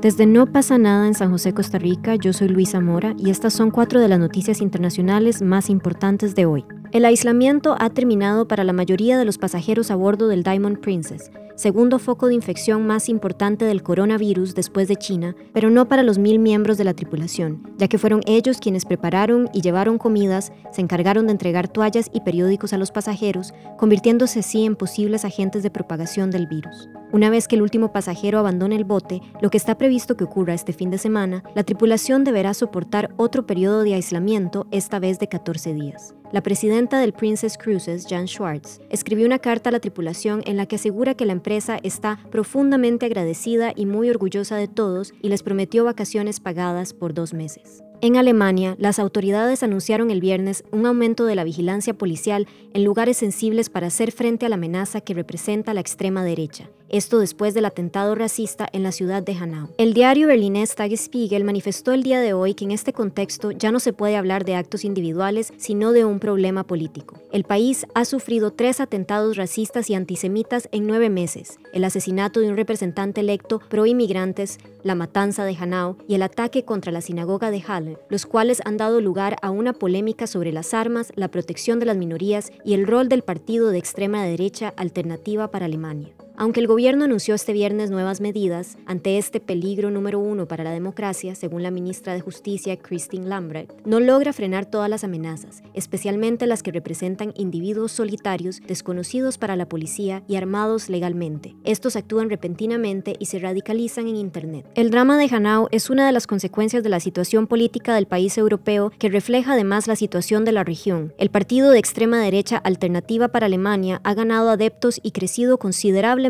Desde No pasa nada en San José, Costa Rica, yo soy Luisa Mora y estas son cuatro de las noticias internacionales más importantes de hoy. El aislamiento ha terminado para la mayoría de los pasajeros a bordo del Diamond Princess, segundo foco de infección más importante del coronavirus después de China, pero no para los mil miembros de la tripulación, ya que fueron ellos quienes prepararon y llevaron comidas, se encargaron de entregar toallas y periódicos a los pasajeros, convirtiéndose así en posibles agentes de propagación del virus. Una vez que el último pasajero abandone el bote, lo que está previsto que ocurra este fin de semana, la tripulación deberá soportar otro periodo de aislamiento, esta vez de 14 días. La presidenta del Princess Cruises, Jan Schwartz, escribió una carta a la tripulación en la que asegura que la empresa está profundamente agradecida y muy orgullosa de todos y les prometió vacaciones pagadas por dos meses. En Alemania, las autoridades anunciaron el viernes un aumento de la vigilancia policial en lugares sensibles para hacer frente a la amenaza que representa la extrema derecha esto después del atentado racista en la ciudad de Hanau. El diario berlinés Tagesspiegel manifestó el día de hoy que en este contexto ya no se puede hablar de actos individuales, sino de un problema político. El país ha sufrido tres atentados racistas y antisemitas en nueve meses, el asesinato de un representante electo pro inmigrantes, la matanza de Hanau y el ataque contra la sinagoga de Halle, los cuales han dado lugar a una polémica sobre las armas, la protección de las minorías y el rol del partido de extrema derecha Alternativa para Alemania. Aunque el gobierno anunció este viernes nuevas medidas ante este peligro número uno para la democracia, según la ministra de Justicia Christine Lambrecht, no logra frenar todas las amenazas, especialmente las que representan individuos solitarios desconocidos para la policía y armados legalmente. Estos actúan repentinamente y se radicalizan en Internet. El drama de Hanau es una de las consecuencias de la situación política del país europeo que refleja además la situación de la región. El partido de extrema derecha Alternativa para Alemania ha ganado adeptos y crecido considerablemente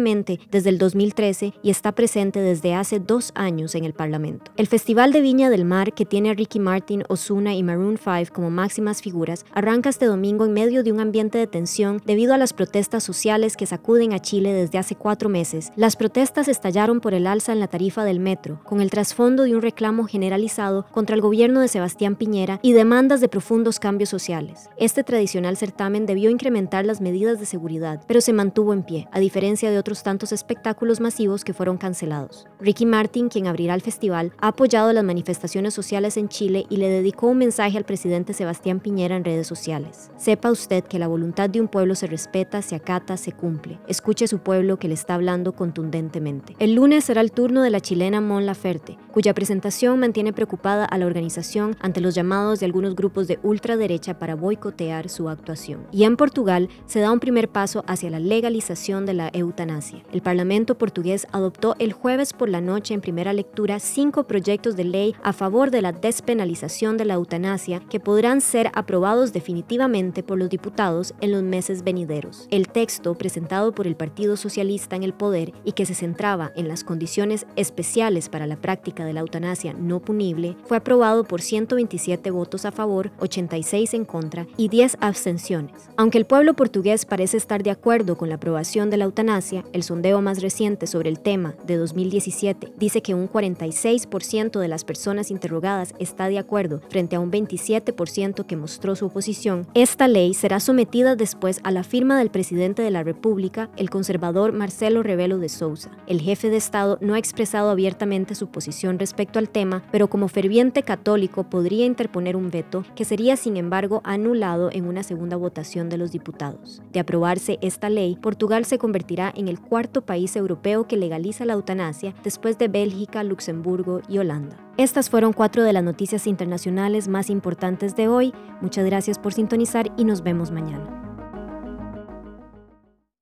desde el 2013 y está presente desde hace dos años en el Parlamento. El Festival de Viña del Mar, que tiene a Ricky Martin, Osuna y Maroon 5 como máximas figuras, arranca este domingo en medio de un ambiente de tensión debido a las protestas sociales que sacuden a Chile desde hace cuatro meses. Las protestas estallaron por el alza en la tarifa del metro, con el trasfondo de un reclamo generalizado contra el gobierno de Sebastián Piñera y demandas de profundos cambios sociales. Este tradicional certamen debió incrementar las medidas de seguridad, pero se mantuvo en pie, a diferencia de otros tantos espectáculos masivos que fueron cancelados. Ricky Martin, quien abrirá el festival, ha apoyado las manifestaciones sociales en Chile y le dedicó un mensaje al presidente Sebastián Piñera en redes sociales. Sepa usted que la voluntad de un pueblo se respeta, se acata, se cumple. Escuche su pueblo que le está hablando contundentemente. El lunes será el turno de la chilena Mon Laferte, cuya presentación mantiene preocupada a la organización ante los llamados de algunos grupos de ultraderecha para boicotear su actuación. Y en Portugal se da un primer paso hacia la legalización de la eutanasia el Parlamento portugués adoptó el jueves por la noche en primera lectura cinco proyectos de ley a favor de la despenalización de la eutanasia que podrán ser aprobados definitivamente por los diputados en los meses venideros. El texto, presentado por el Partido Socialista en el poder y que se centraba en las condiciones especiales para la práctica de la eutanasia no punible, fue aprobado por 127 votos a favor, 86 en contra y 10 abstenciones. Aunque el pueblo portugués parece estar de acuerdo con la aprobación de la eutanasia, el sondeo más reciente sobre el tema de 2017 dice que un 46% de las personas interrogadas está de acuerdo frente a un 27% que mostró su oposición. Esta ley será sometida después a la firma del presidente de la República, el conservador Marcelo Rebelo de Sousa. El jefe de Estado no ha expresado abiertamente su posición respecto al tema, pero como ferviente católico podría interponer un veto que sería sin embargo anulado en una segunda votación de los diputados. De aprobarse esta ley, Portugal se convertirá en el cuarto país europeo que legaliza la eutanasia después de Bélgica, Luxemburgo y Holanda. Estas fueron cuatro de las noticias internacionales más importantes de hoy. Muchas gracias por sintonizar y nos vemos mañana.